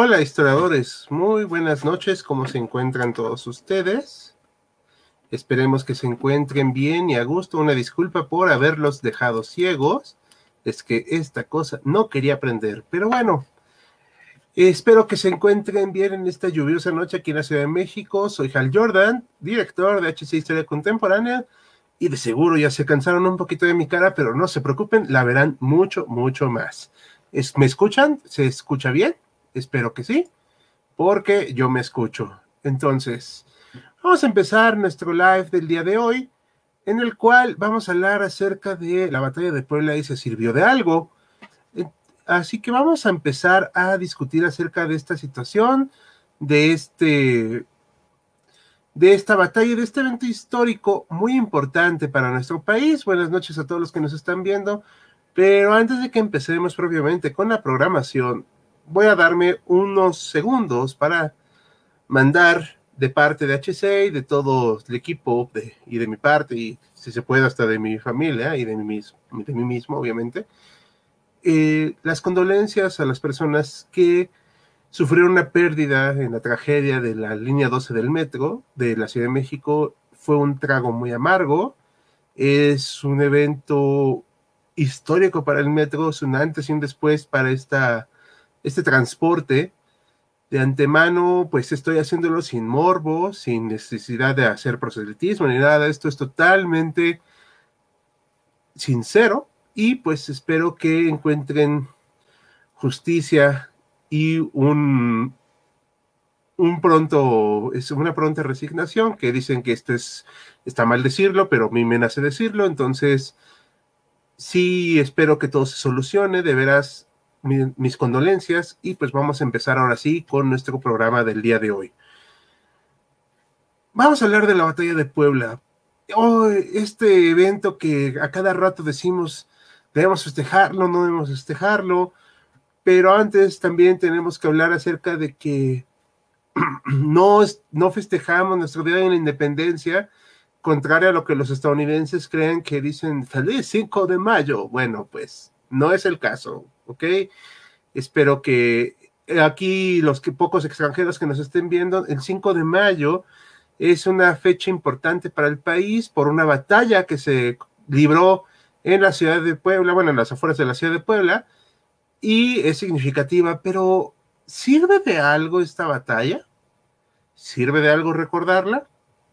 Hola historiadores, muy buenas noches, ¿cómo se encuentran todos ustedes? Esperemos que se encuentren bien y a gusto. Una disculpa por haberlos dejado ciegos. Es que esta cosa no quería aprender, pero bueno. Espero que se encuentren bien en esta lluviosa noche aquí en la Ciudad de México. Soy Hal Jordan, director de HC Historia Contemporánea. Y de seguro ya se cansaron un poquito de mi cara, pero no se preocupen, la verán mucho, mucho más. ¿Me escuchan? ¿Se escucha bien? Espero que sí, porque yo me escucho. Entonces, vamos a empezar nuestro live del día de hoy, en el cual vamos a hablar acerca de la batalla de Puebla y se sirvió de algo. Así que vamos a empezar a discutir acerca de esta situación, de este de esta batalla, de este evento histórico muy importante para nuestro país. Buenas noches a todos los que nos están viendo. Pero antes de que empecemos propiamente con la programación, voy a darme unos segundos para mandar de parte de HC y de todo el equipo y de mi parte, y si se puede hasta de mi familia y de mí mismo, de mí mismo obviamente, eh, las condolencias a las personas que sufrieron una pérdida en la tragedia de la línea 12 del metro de la Ciudad de México. Fue un trago muy amargo, es un evento histórico para el metro, es un antes y un después para esta este transporte, de antemano, pues estoy haciéndolo sin morbo, sin necesidad de hacer proselitismo ni nada. Esto es totalmente sincero y pues espero que encuentren justicia y un, un pronto, es una pronta resignación, que dicen que esto es, está mal decirlo, pero a mí me nace decirlo, entonces sí espero que todo se solucione, de veras mis condolencias y pues vamos a empezar ahora sí con nuestro programa del día de hoy. Vamos a hablar de la batalla de Puebla. Este evento que a cada rato decimos debemos festejarlo, no debemos festejarlo, pero antes también tenemos que hablar acerca de que no, no festejamos nuestro día de la independencia, contrario a lo que los estadounidenses creen que dicen feliz 5 de mayo. Bueno, pues no es el caso. ¿Ok? Espero que aquí los que, pocos extranjeros que nos estén viendo, el 5 de mayo es una fecha importante para el país por una batalla que se libró en la ciudad de Puebla, bueno, en las afueras de la ciudad de Puebla, y es significativa, pero ¿sirve de algo esta batalla? ¿Sirve de algo recordarla?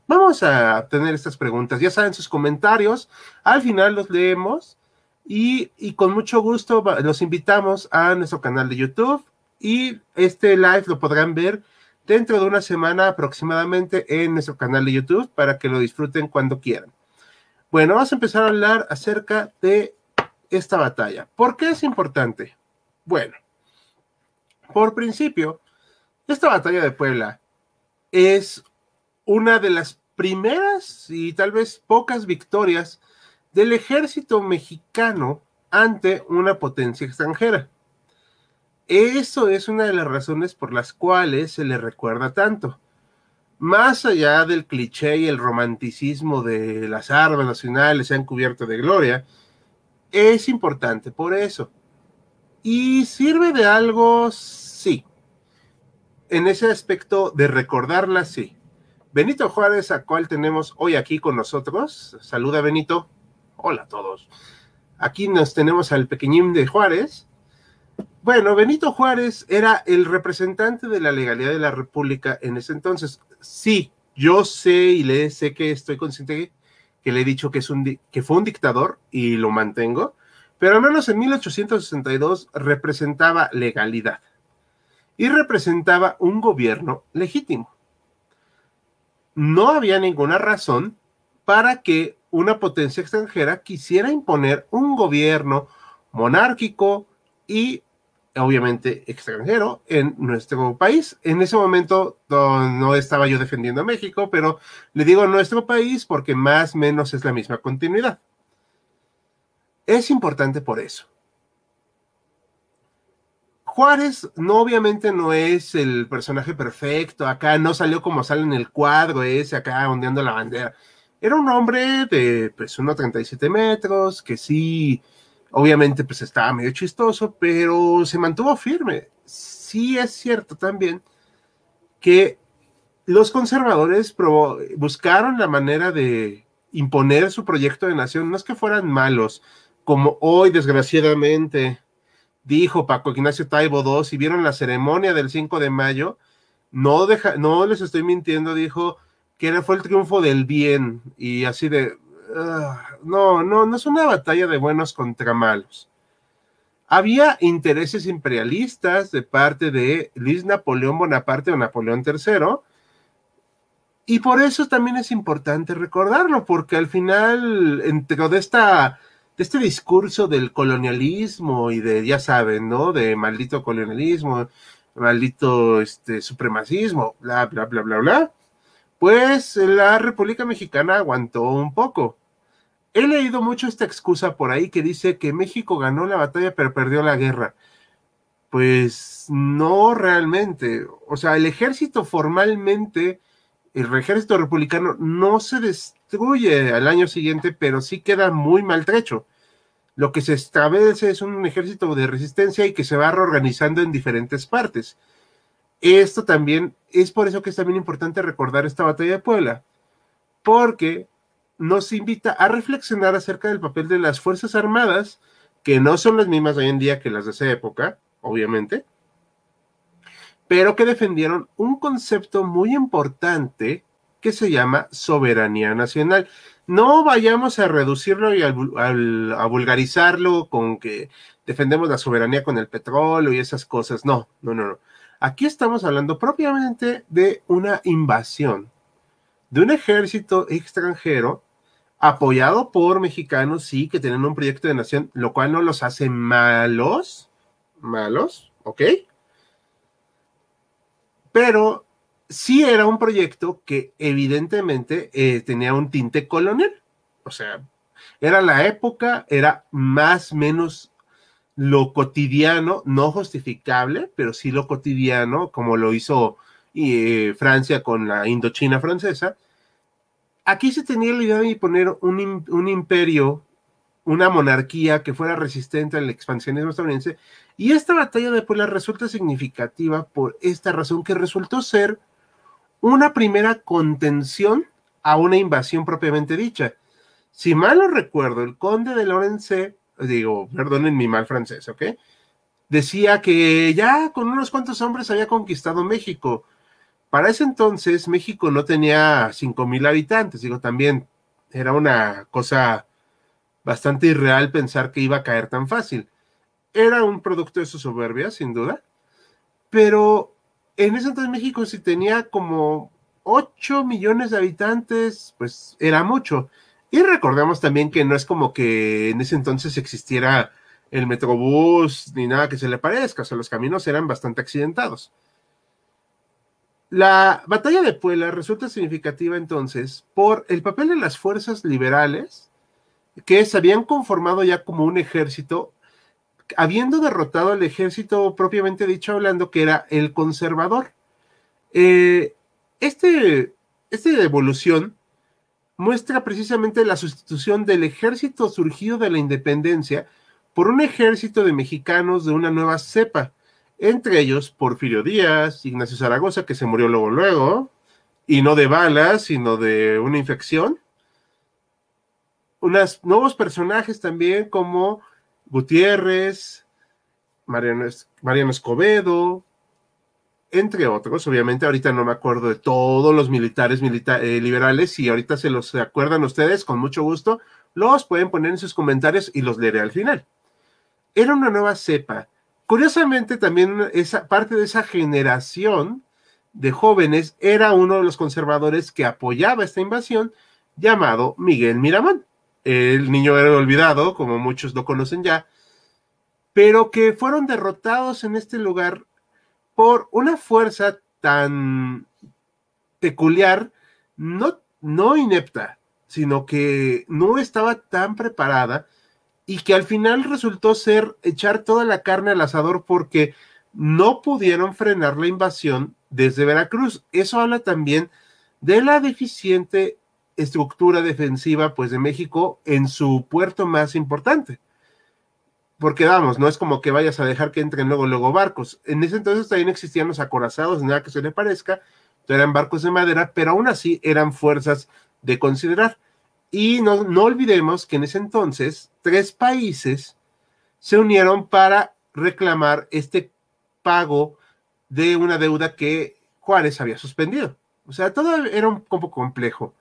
Vamos a tener estas preguntas. Ya saben sus comentarios, al final los leemos y, con mucho gusto los invitamos a nuestro canal de YouTube y este live lo podrán ver dentro de una semana aproximadamente en nuestro canal de YouTube para que lo disfruten cuando quieran. Bueno, vamos a empezar a hablar acerca de esta batalla. ¿Por qué es importante? Bueno, por principio, esta batalla de Puebla es una de las primeras y tal vez pocas victorias del ejército mexicano ante una potencia extranjera. Eso es una de las razones por las cuales se le recuerda tanto. Más allá del cliché y el romanticismo de las armas nacionales se han cubierto de gloria, es importante por eso. ¿Y sirve de algo? Sí. En ese aspecto de recordarla, sí. Benito Juárez, a cual tenemos hoy aquí con nosotros. Saluda, Benito. Hola a todos. Aquí nos tenemos al pequeñín de Juárez. Bueno, Benito Juárez era el representante de la legalidad de la República en ese entonces. Sí, yo sé y le sé que estoy consciente que le he dicho que, es un, que fue un dictador y lo mantengo, pero al menos en 1862 representaba legalidad y representaba un gobierno legítimo. No había ninguna razón para que una potencia extranjera quisiera imponer un gobierno monárquico y obviamente extranjero en nuestro país. En ese momento no, estaba yo defendiendo a México, pero le digo nuestro país porque más o menos es la misma continuidad. Es importante por eso. Juárez no obviamente no es el personaje perfecto, acá no salió como sale en el cuadro ese, acá ondeando la bandera. Era un hombre de pues 1,37 metros, que sí, obviamente pues estaba medio chistoso, pero se mantuvo firme. Sí es cierto también que los conservadores buscaron la manera de imponer su proyecto de nación, no es que fueran malos, como hoy desgraciadamente dijo Paco Ignacio Taibo II, si vieron la ceremonia del 5 de mayo, no, deja, no les estoy mintiendo, dijo que fue el triunfo del bien y así de, ah, no, no, no es una batalla de buenos contra malos. Había intereses imperialistas de parte de Luis Napoleón Bonaparte o Napoleón III, y por eso también es importante recordarlo, porque al final, entre de esta de este discurso del colonialismo y de, ya saben, ¿no? De maldito colonialismo, maldito este, supremacismo, bla, bla, bla, bla, bla, pues la República Mexicana aguantó un poco. He leído mucho esta excusa por ahí que dice que México ganó la batalla pero perdió la guerra. Pues no realmente. O sea, el ejército formalmente, el ejército republicano no se, des, destruye al año siguiente, pero sí queda muy maltrecho. Lo que se establece es un ejército de resistencia y que se va reorganizando en diferentes partes. Esto también es por eso que es también importante recordar esta batalla de Puebla, porque nos invita a reflexionar acerca del papel de las Fuerzas Armadas, que no son las mismas hoy en día que las de esa época, obviamente, pero que defendieron un concepto muy importante que se llama soberanía nacional. No vayamos a reducirlo y a vulgarizarlo con que defendemos la soberanía con el petróleo y esas cosas. No, no, no, no. Aquí estamos hablando propiamente de una invasión, de un ejército extranjero apoyado por mexicanos, sí, que tienen un proyecto de nación, lo cual no los hace malos, malos, ¿ok? Pero sí era un proyecto que evidentemente eh, tenía un tinte colonial. O sea, era la época, era más menos lo cotidiano, no justificable, pero sí lo cotidiano, como lo hizo eh, Francia con la Indochina francesa. Aquí se tenía la idea de poner un, un imperio, una monarquía que fuera resistente al expansionismo estadounidense, y esta batalla de Puebla resulta significativa por esta razón que resultó ser una primera contención a una invasión propiamente dicha. Si mal no recuerdo, el conde de Lorence, digo, perdonen mi mal francés, ¿ok? Decía que ya con unos cuantos hombres había conquistado México. Para ese entonces México no tenía cinco mil habitantes, digo, también era una cosa bastante irreal pensar que iba a caer tan fácil. Era un producto de su soberbia, sin duda, pero en ese entonces México si tenía como 8 millones de habitantes, pues era mucho. Y recordemos también que no es como que en ese entonces existiera el metrobús ni nada que se le parezca, o sea, los caminos eran bastante accidentados. La batalla de Puebla resulta significativa entonces por el papel de las fuerzas liberales que se habían conformado ya como un ejército habiendo derrotado al ejército propiamente dicho hablando, que era el conservador. Eh, este, esta evolución muestra precisamente la sustitución del ejército surgido de la independencia por un ejército de mexicanos de una nueva cepa, entre ellos Porfirio Díaz, Ignacio Zaragoza, que se murió luego luego, y no de balas, sino de una infección. Unos nuevos personajes también como Gutiérrez, Mariano, Escobedo, entre otros. Obviamente, ahorita no me acuerdo de todos los militares eh, liberales y ahorita se los acuerdan ustedes con mucho gusto. Los pueden poner en sus comentarios y los leeré al final. era una nueva cepa. Curiosamente, también esa parte de esa generación de jóvenes era uno de los conservadores que apoyaba esta invasión, llamado Miguel Miramón. El niño era olvidado, como muchos lo conocen ya, pero que fueron derrotados en este lugar por una fuerza tan peculiar, no, no inepta, sino que no estaba tan preparada y que al final resultó ser echar toda la carne al asador porque no pudieron frenar la invasión desde Veracruz. Eso habla también de la deficiente estructura defensiva pues de México en su puerto más importante. Porque vamos, no es como que vayas a dejar que entren luego luego barcos. En ese entonces también existían los acorazados, nada que se le parezca, eran barcos de madera, pero aún así eran fuerzas de considerar. Y no, no olvidemos que en ese entonces tres países se unieron para reclamar este pago de una deuda que Juárez había suspendido. O sea, todo era un poco complejo.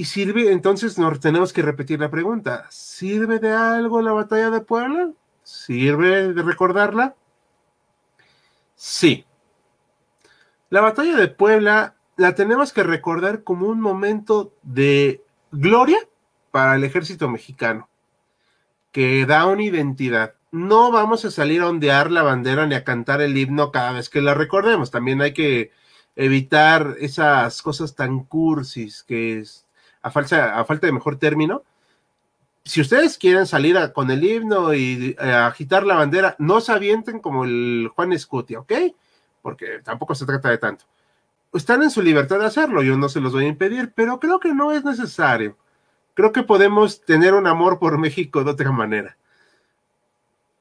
Y sirve, entonces nos tenemos que repetir la pregunta, ¿sirve de algo la batalla de Puebla? ¿Sirve de recordarla? Sí. La batalla de Puebla la tenemos que recordar como un momento de gloria para el ejército mexicano, que da una identidad. No vamos a salir a ondear la bandera ni a cantar el himno cada vez que la recordemos. También hay que evitar esas cosas tan cursis que es, a, falta, de mejor término. Si ustedes quieren salir con el himno y eh, agitar la bandera, no se avienten como el Juan Escutia, ¿ok? Porque tampoco se trata de tanto están en su libertad de hacerlo, yo no se los voy a impedir, pero creo que no es necesario. Creo que podemos tener un amor por México de otra manera.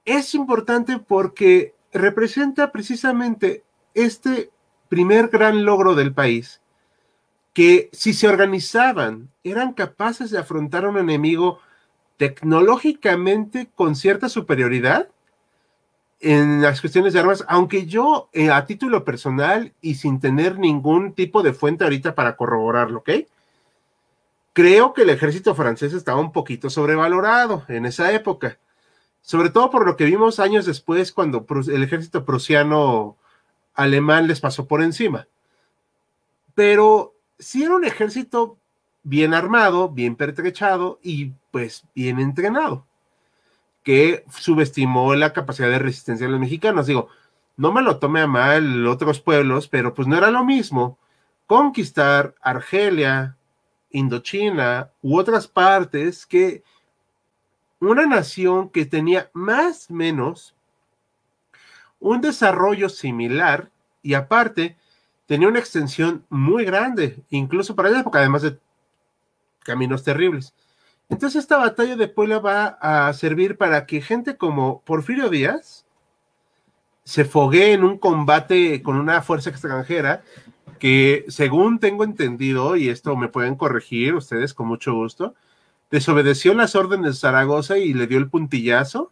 Es importante porque representa precisamente este primer gran logro del país, que si se organizaban, eran capaces de afrontar a un enemigo tecnológicamente con cierta superioridad, en las cuestiones de armas, aunque yo eh, a título personal y sin tener ningún tipo de fuente ahorita para corroborarlo, ¿ok? Creo que el ejército francés estaba un poquito sobrevalorado en esa época, sobre todo por lo que vimos años después cuando el ejército prusiano alemán les pasó por encima. Pero sí era un ejército bien armado, bien pertrechado y pues bien entrenado que subestimó la capacidad de resistencia de los mexicanos. Digo, no me lo tome a mal otros pueblos, pero pues no era lo mismo conquistar Argelia, Indochina u otras partes que una nación que tenía más o menos un desarrollo similar y aparte tenía una extensión muy grande, incluso para la época, además de caminos terribles. Entonces esta batalla de Puebla va a servir para que gente como Porfirio Díaz se fogue en un combate con una fuerza extranjera que, según tengo entendido, y esto me pueden corregir ustedes con mucho gusto, desobedeció las órdenes de Zaragoza y le dio el puntillazo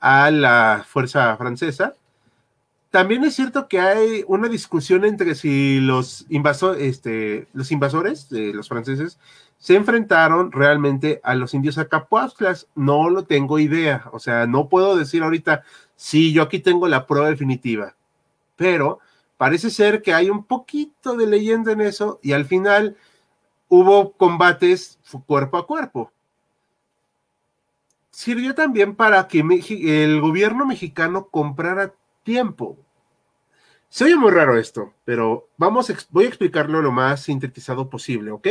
a la fuerza francesa. También es cierto que hay una discusión entre si los, este, invasores, los franceses, se enfrentaron realmente a los indios acapuastlas. No lo tengo idea, o sea, no puedo decir ahorita, sí, yo aquí tengo la prueba definitiva, pero parece ser que hay un poquito de leyenda en eso y al final hubo combates cuerpo a cuerpo. Sirvió también para que el gobierno mexicano comprara tiempo. Se oye muy raro esto, pero vamos, voy a explicarlo lo más sintetizado posible, ¿ok?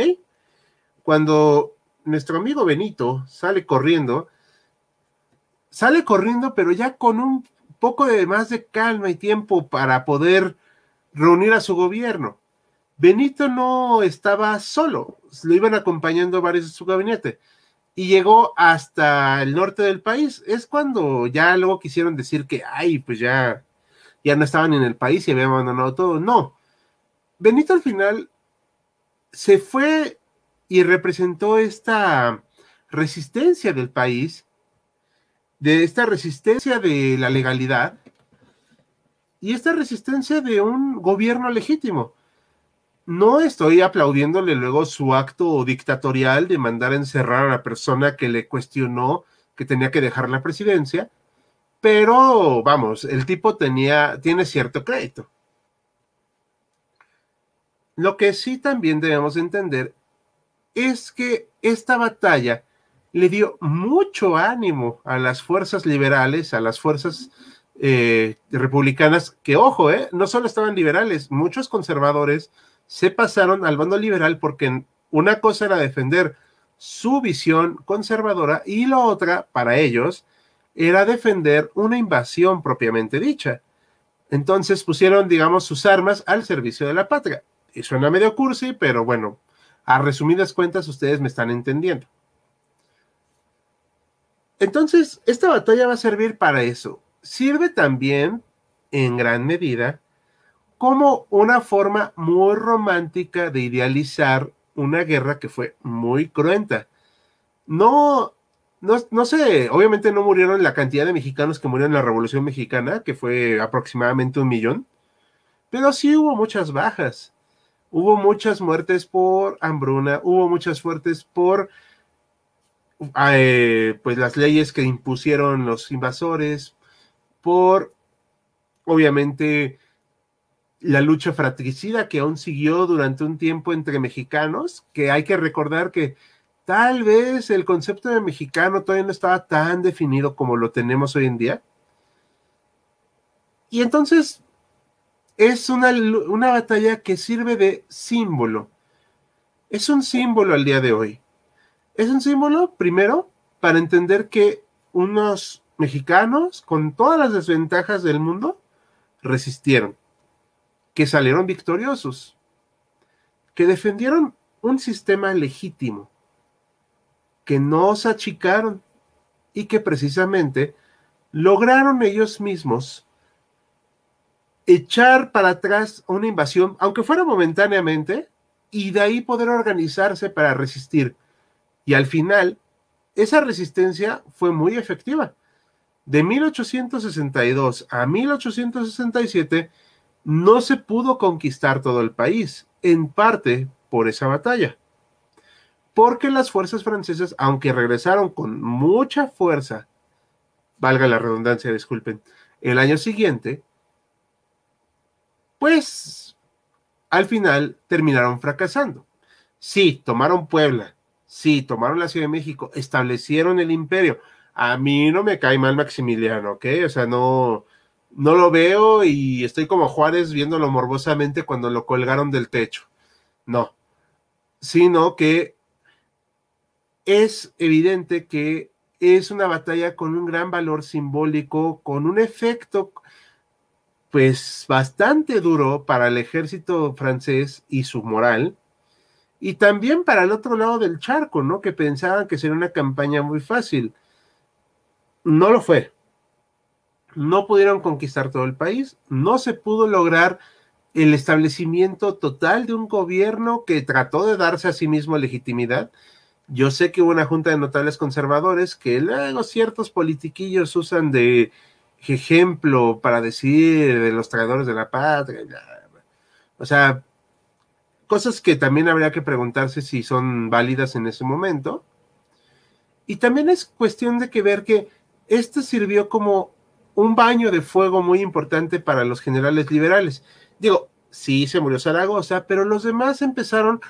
cuando nuestro amigo Benito sale corriendo, sale corriendo, pero ya con un poco de más de calma y tiempo para poder reunir a su gobierno. Benito no estaba solo, lo iban acompañando varios de su gabinete y llegó hasta el norte del país. Es cuando ya luego quisieron decir que, ay, pues ya, ya no estaban en el país y habían abandonado todo. No, Benito al final se fue y representó esta resistencia del país, de esta resistencia de la legalidad y esta resistencia de un gobierno legítimo. No estoy aplaudiéndole luego su acto dictatorial de mandar a encerrar a la persona que le cuestionó que tenía que dejar la presidencia, pero vamos, el tipo tenía, tiene cierto crédito. Lo que sí también debemos entender es que esta batalla le dio mucho ánimo a las fuerzas liberales, a las fuerzas eh, republicanas, que ojo, eh, no solo estaban liberales, muchos conservadores se pasaron al bando liberal porque una cosa era defender su visión conservadora y la otra, para ellos, era defender una invasión propiamente dicha. Entonces pusieron, digamos, sus armas al servicio de la patria. Y suena medio cursi, pero bueno, a resumidas cuentas ustedes me están entendiendo. Entonces, esta batalla va a servir para eso. Sirve también, en gran medida, como una forma muy romántica de idealizar una guerra que fue muy cruenta. No, no, no sé, obviamente no murieron la cantidad de mexicanos que murieron en la Revolución Mexicana, que fue aproximadamente un millón, pero sí hubo muchas bajas. Hubo muchas muertes por hambruna, hubo muchas muertes por eh, pues las leyes que impusieron los invasores, por obviamente la lucha fratricida que aún siguió durante un tiempo entre mexicanos, que hay que recordar que tal vez el concepto de mexicano todavía no estaba tan definido como lo tenemos hoy en día. Y entonces es una, una batalla que sirve de símbolo. Es un símbolo al día de hoy. Es un símbolo, primero, para entender que unos mexicanos, con todas las desventajas del mundo, resistieron, que salieron victoriosos, que defendieron un sistema legítimo, que no se achicaron y que precisamente lograron ellos mismos echar para atrás una invasión, aunque fuera momentáneamente, y de ahí poder organizarse para resistir. Y al final, esa resistencia fue muy efectiva. De 1862 a 1867 no se pudo conquistar todo el país, en parte por esa batalla. Porque las fuerzas francesas, aunque regresaron con mucha fuerza, valga la redundancia, disculpen, el año siguiente, pues al final terminaron fracasando. Sí, tomaron Puebla, sí, tomaron la Ciudad de México, establecieron el imperio. A mí no me cae mal Maximiliano, ¿ok? O sea, no, no lo veo y estoy como Juárez viéndolo morbosamente cuando lo colgaron del techo. No, sino que es evidente que es una batalla con un gran valor simbólico, con un efecto pues bastante duro para el ejército francés y su moral, y también para el otro lado del charco, ¿no? Que pensaban que sería una campaña muy fácil. No lo fue. No pudieron conquistar todo el país, no se pudo lograr el establecimiento total de un gobierno que trató de darse a sí mismo legitimidad. Yo sé que hubo una junta de notables conservadores que luego ciertos politiquillos usan de ejemplo para decir de los traidores de la patria. O sea, cosas que también habría que preguntarse si son válidas en ese momento. Y también es cuestión de que ver que esto sirvió como un baño de fuego muy importante para los generales liberales. Digo, sí se murió Zaragoza, pero los demás empezaron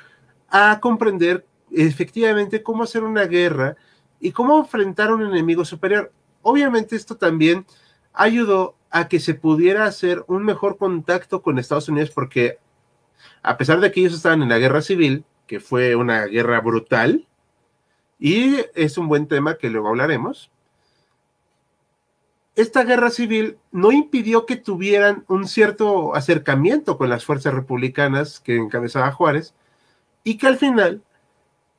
a comprender efectivamente cómo hacer una guerra y cómo enfrentar a un enemigo superior. Obviamente esto también ayudó a que se pudiera hacer un mejor contacto con Estados Unidos porque a pesar de que ellos estaban en la guerra civil, que fue una guerra brutal, y es un buen tema que luego hablaremos, esta guerra civil no impidió que tuvieran un cierto acercamiento con las fuerzas republicanas que encabezaba Juárez, y que al final,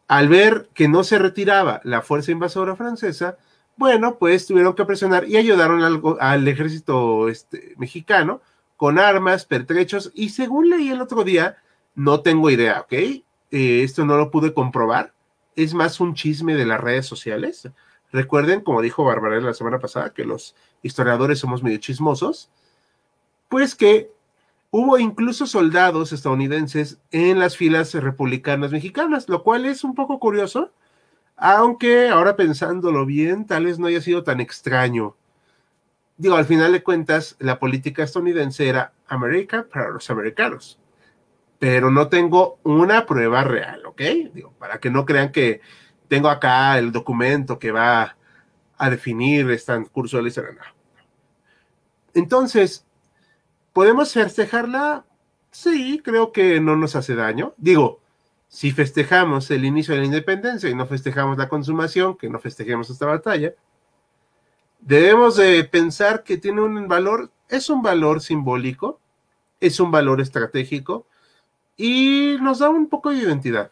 al ver que no se retiraba la fuerza invasora francesa, bueno, pues tuvieron que presionar y ayudaron al, ejército este, mexicano con armas, pertrechos, y según leí el otro día, no tengo idea, ¿ok? Eh, esto no lo pude comprobar, es más un chisme de las redes sociales. Recuerden, como dijo Bárbara la semana pasada, que los historiadores somos medio chismosos, pues que hubo incluso soldados estadounidenses en las filas republicanas mexicanas, lo cual es un poco curioso, Aunque ahora pensándolo bien, tal vez no haya sido tan extraño. Digo, al final de cuentas, la política estadounidense era América para los americanos. Pero no tengo una prueba real, ¿ok? Digo, para que no crean que tengo acá el documento que va a definir este curso de la. Entonces, ¿podemos festejarla? Sí, creo que no nos hace daño. Digo, si festejamos el inicio de la independencia y no festejamos la consumación, que no festejemos esta batalla, debemos de pensar que tiene un valor, es un valor simbólico, es un valor estratégico y nos da un poco de identidad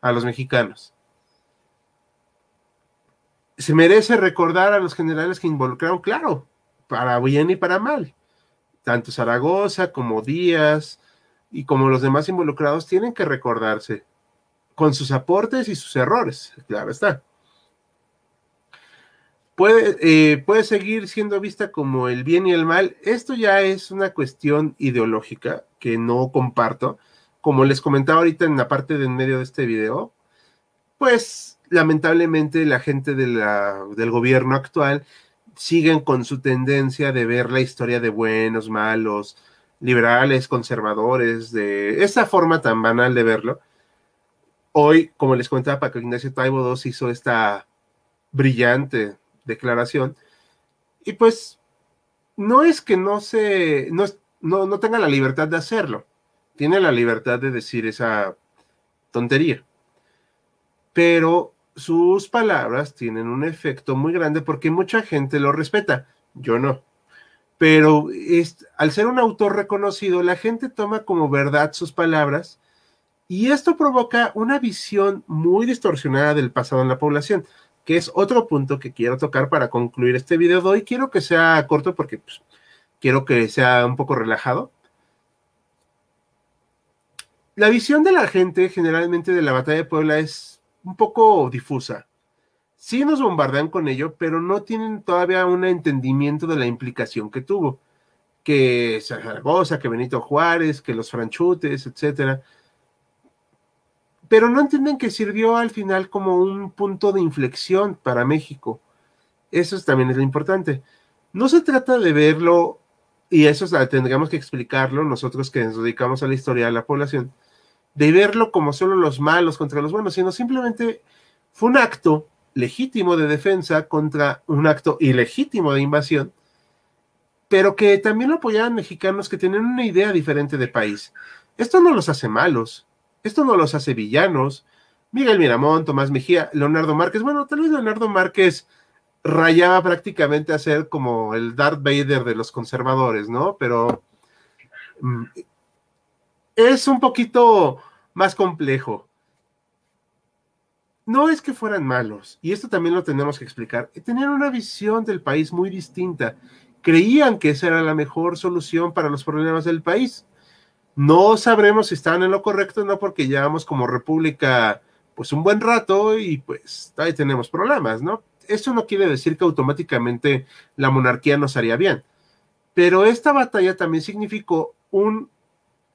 a los mexicanos. Se merece recordar a los generales que involucraron, claro, para bien y para mal. Tanto Zaragoza como Díaz y como los demás involucrados tienen que recordarse con sus aportes y sus errores, claro está puede, eh, puede seguir siendo vista como el bien y el mal. Esto ya es una cuestión ideológica que no comparto. Como les comentaba ahorita en la parte de en medio de este video, pues lamentablemente la gente del gobierno actual siguen con su tendencia de ver la historia de buenos, malos, liberales, conservadores, de esa forma tan banal de verlo. Hoy, como les comentaba, Paco Ignacio Taibo II hizo esta brillante declaración. Y pues no es que no se, no, no, no tenga la libertad de hacerlo, tiene la libertad de decir esa tontería. Pero sus palabras tienen un efecto muy grande porque mucha gente lo respeta, yo no. Pero es, al ser un autor reconocido, la gente toma como verdad sus palabras y esto provoca una visión muy distorsionada del pasado en la población que es otro punto que quiero tocar para concluir este video de hoy. Quiero que sea corto porque pues, quiero que sea un poco relajado. La visión de la gente generalmente de la batalla de Puebla es un poco difusa. Sí nos bombardean con ello, pero no tienen todavía un entendimiento de la implicación que tuvo. Que Zaragoza, que Benito Juárez, que los franchutes, etcétera pero no entienden que sirvió al final como un punto de inflexión para México. Eso también es lo importante. No se trata de verlo, y eso tendríamos que explicarlo nosotros que nos dedicamos a la historia de la población, de verlo como solo los malos contra los buenos, sino simplemente fue un acto legítimo de defensa contra un acto ilegítimo de invasión, pero que también lo apoyaban mexicanos que tenían una idea diferente de país. Esto no los hace malos, esto no los hace villanos. Miguel Miramón, Tomás Mejía, Leonardo Márquez. Bueno, tal vez Leonardo Márquez rayaba prácticamente a ser como el Darth Vader de los conservadores, ¿no? Pero mm, es un poquito más complejo. No es que fueran malos, y esto también lo tenemos que explicar. Tenían una visión del país muy distinta. Creían que esa era la mejor solución para los problemas del país. No sabremos si están en lo correcto, no porque llevamos como república pues un buen rato y pues ahí tenemos problemas, ¿no? Eso no quiere decir que automáticamente la monarquía nos haría bien, pero esta batalla también significó un,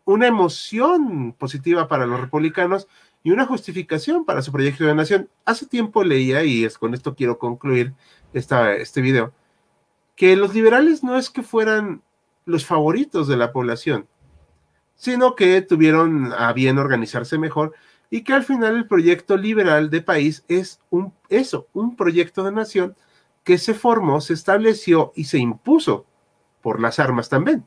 una emoción positiva para los republicanos y una justificación para su proyecto de nación. Hace tiempo leía, y es con esto quiero concluir esta, este video, que los liberales no es que fueran los favoritos de la población, sino que tuvieron a bien organizarse mejor y que al final el proyecto liberal de país es un eso, un proyecto de nación que se formó, se estableció y se impuso por las armas también.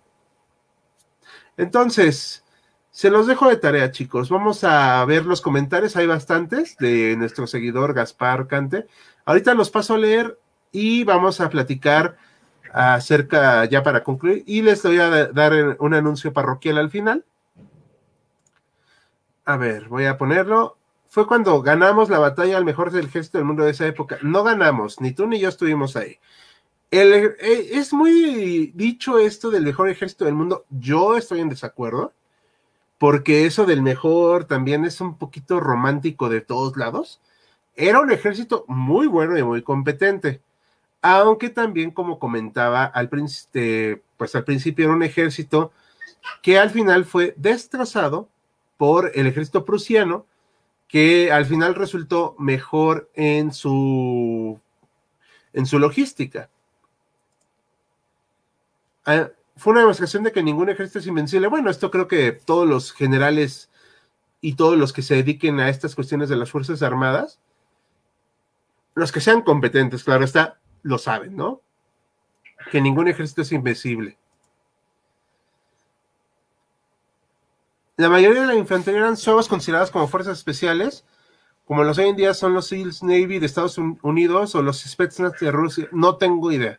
Entonces, se los dejo de tarea, chicos. Vamos a ver los comentarios, hay bastantes de nuestro seguidor Gaspar Cante. Ahorita los paso a leer y vamos a platicar acerca, ya para concluir, y les voy a dar un anuncio parroquial al final. A ver, voy a ponerlo. Fue cuando ganamos la batalla al mejor del ejército del mundo de esa época. No ganamos, ni tú ni yo estuvimos ahí. Eh, es muy dicho esto del mejor ejército del mundo. Yo estoy en desacuerdo, porque eso del mejor también es un poquito romántico de todos lados. Era un ejército muy bueno y muy competente aunque también, como comentaba al, pues al principio, era un ejército que al final fue destrozado por el ejército prusiano que al final resultó mejor en su, en su logística. Ah, fue una demostración de que ningún ejército es invencible. Bueno, esto creo que todos los generales y todos los que se dediquen a estas cuestiones de las Fuerzas Armadas, los que sean competentes, claro está, lo saben, ¿no? Que ningún ejército es invencible. La mayoría de la infantería eran suevas consideradas como fuerzas especiales, como los hoy en día son los SEALs Navy de Estados Unidos o los Spetsnaz de Rusia. No tengo idea.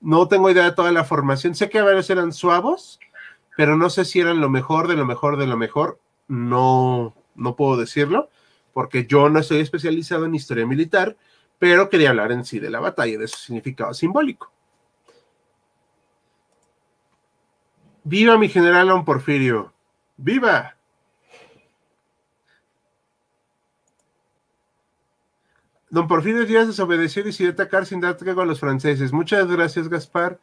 No tengo idea de toda la formación. Sé que a veces eran suavos, pero no sé si eran lo mejor de lo mejor de lo mejor. No, no puedo decirlo, porque yo no estoy especializado en historia militar, pero quería hablar en sí de la batalla, de su significado simbólico. Viva mi general Don Porfirio. ¡Viva! Don Porfirio Díaz desobedeció y decidió atacar sin dar a los franceses. Muchas gracias, Gaspar.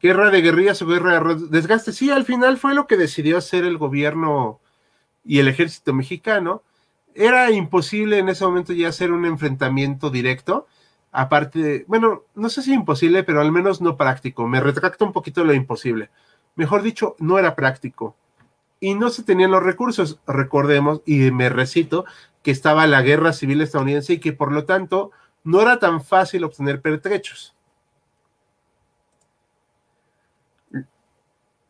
Guerra de guerrillas o guerra de desgaste. Sí, al final fue lo que decidió hacer el gobierno y el ejército mexicano. Era imposible en ese momento ya hacer un enfrentamiento directo. Aparte, bueno, no sé si imposible, pero al menos no práctico. Me retracto un poquito lo imposible. Mejor dicho, no era práctico y no se tenían los recursos. Recordemos, y me recito, que estaba la guerra civil estadounidense y que por lo tanto no era tan fácil obtener pertrechos.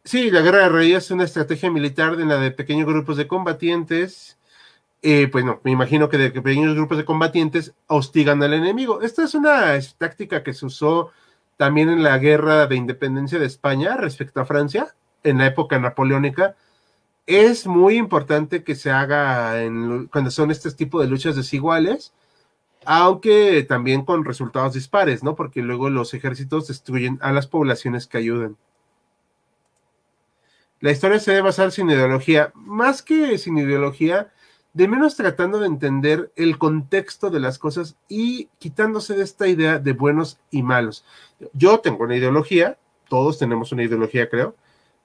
Sí, la guerra de reyes es una estrategia militar de la de pequeños grupos de combatientes. Eh, pues no, me imagino que de pequeños grupos de combatientes hostigan al enemigo. Esta es una táctica que se usó también en la guerra de independencia de España respecto a Francia, en la época napoleónica, es muy importante que se haga cuando son este tipo de luchas desiguales, aunque también con resultados dispares, ¿no? Porque luego los ejércitos destruyen a las poblaciones que ayudan. La historia se debe basar sin ideología, más que sin ideología, de menos tratando de entender el contexto de las cosas y quitándose de esta idea de buenos y malos. Yo tengo una ideología, todos tenemos una ideología, creo,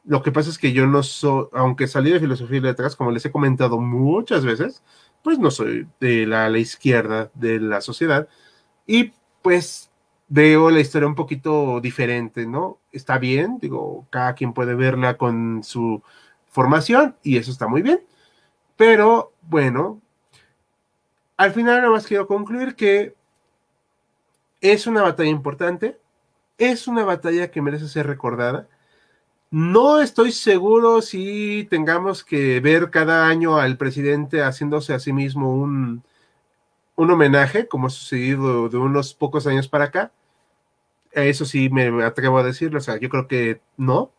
lo que pasa es que yo no soy, aunque salí de filosofía y letras, como les he comentado muchas veces, pues no soy de la, izquierda de la sociedad y pues veo la historia un poquito diferente, ¿no? Está bien, digo, cada quien puede verla con su formación y eso está muy bien, pero bueno, al final nada más quiero concluir que es una batalla importante, es una batalla que merece ser recordada no estoy seguro si tengamos que ver cada año al presidente haciéndose a sí mismo un, un homenaje, como ha sucedido de unos pocos años para acá. Eso sí me atrevo a decirlo, o sea, yo creo que no.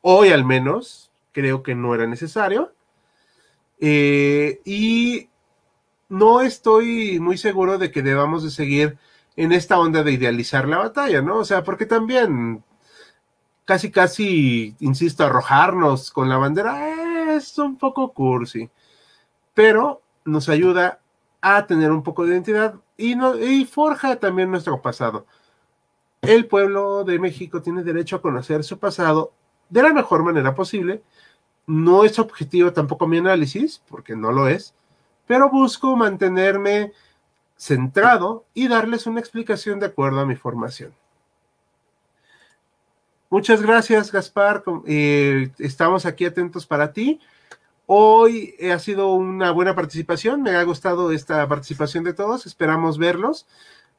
Hoy al menos creo que no era necesario. Eh, y no estoy muy seguro de que debamos de seguir en esta onda de idealizar la batalla, ¿no? O sea, porque también casi, casi, insisto, arrojarnos con la bandera es un poco cursi, pero nos ayuda a tener un poco de identidad y, y forja también nuestro pasado. El pueblo de México tiene derecho a conocer su pasado de la mejor manera posible. No es objetivo tampoco mi análisis, porque no lo es, pero busco mantenerme centrado y darles una explicación de acuerdo a mi formación. Muchas gracias, Gaspar. Eh, estamos aquí atentos para ti. Hoy ha sido una buena participación. Me ha gustado esta participación de todos. Esperamos verlos.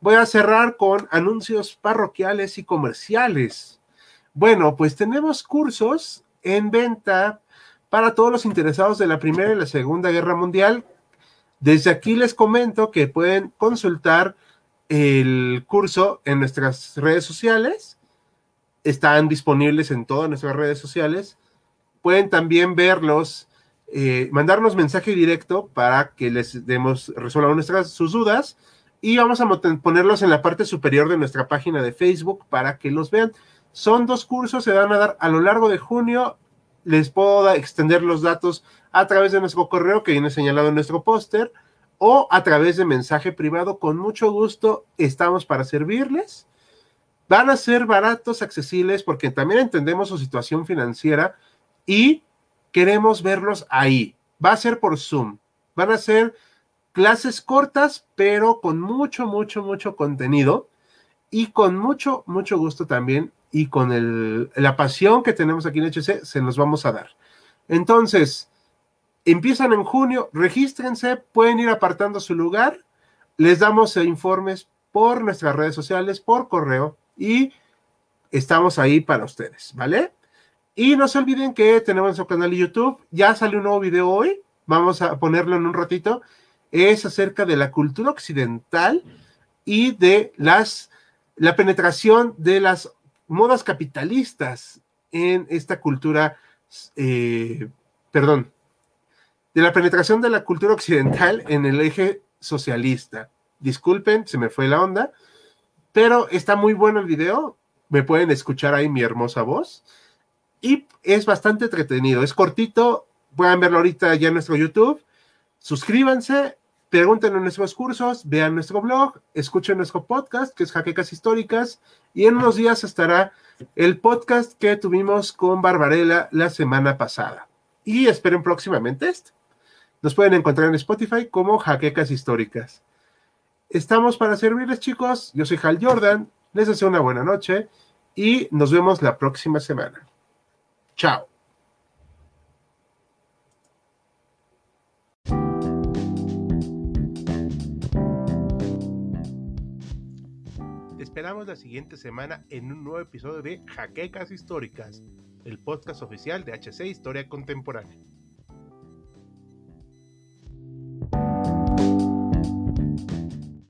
Voy a cerrar con anuncios parroquiales y comerciales. Bueno, pues tenemos cursos en venta para todos los interesados de la Primera y la Segunda Guerra Mundial. Desde aquí les comento que pueden consultar el curso en nuestras redes sociales están disponibles en todas nuestras redes sociales. Pueden también verlos, eh, mandarnos mensaje directo para que les demos, resuelvan nuestras, sus dudas. Y vamos a ponerlos en la parte superior de nuestra página de Facebook para que los vean. Son dos cursos, se van a dar a lo largo de junio. Les puedo extender los datos a través de nuestro correo que viene señalado en nuestro póster o a través de mensaje privado. Con mucho gusto estamos para servirles van a ser baratos, accesibles, porque también entendemos su situación financiera y queremos verlos ahí. Va a ser por Zoom. Van a ser clases cortas, pero con mucho, mucho, mucho contenido y con mucho, mucho gusto también y con la pasión que tenemos aquí en HC, se nos vamos a dar. Entonces, empiezan en junio, regístrense, pueden ir apartando su lugar, les damos informes por nuestras redes sociales, por correo y estamos ahí para ustedes, ¿vale? Y no se olviden que tenemos nuestro canal de YouTube, ya salió un nuevo video hoy, vamos a ponerlo en un ratito, es acerca de la cultura occidental y de las, la penetración de las modas capitalistas en esta cultura, eh, perdón, de la penetración de la cultura occidental en el eje socialista. Disculpen, se me fue la onda, pero está muy bueno el video. Me pueden escuchar ahí mi hermosa voz. Y es bastante entretenido. Es cortito. Pueden verlo ahorita ya en nuestro YouTube. Suscríbanse, pregunten en nuestros cursos, vean nuestro blog, escuchen nuestro podcast, que es Jaquecas Históricas. Y en unos días estará el podcast que tuvimos con Barbarella la semana pasada. Y esperen próximamente este. Nos pueden encontrar en Spotify como Jaquecas Históricas. Estamos para servirles, chicos. Yo soy Hal Jordan. Les deseo una buena noche y nos vemos la próxima semana. Chao. Esperamos la siguiente semana en un nuevo episodio de Jaquecas Históricas, el podcast oficial de HC Historia Contemporánea.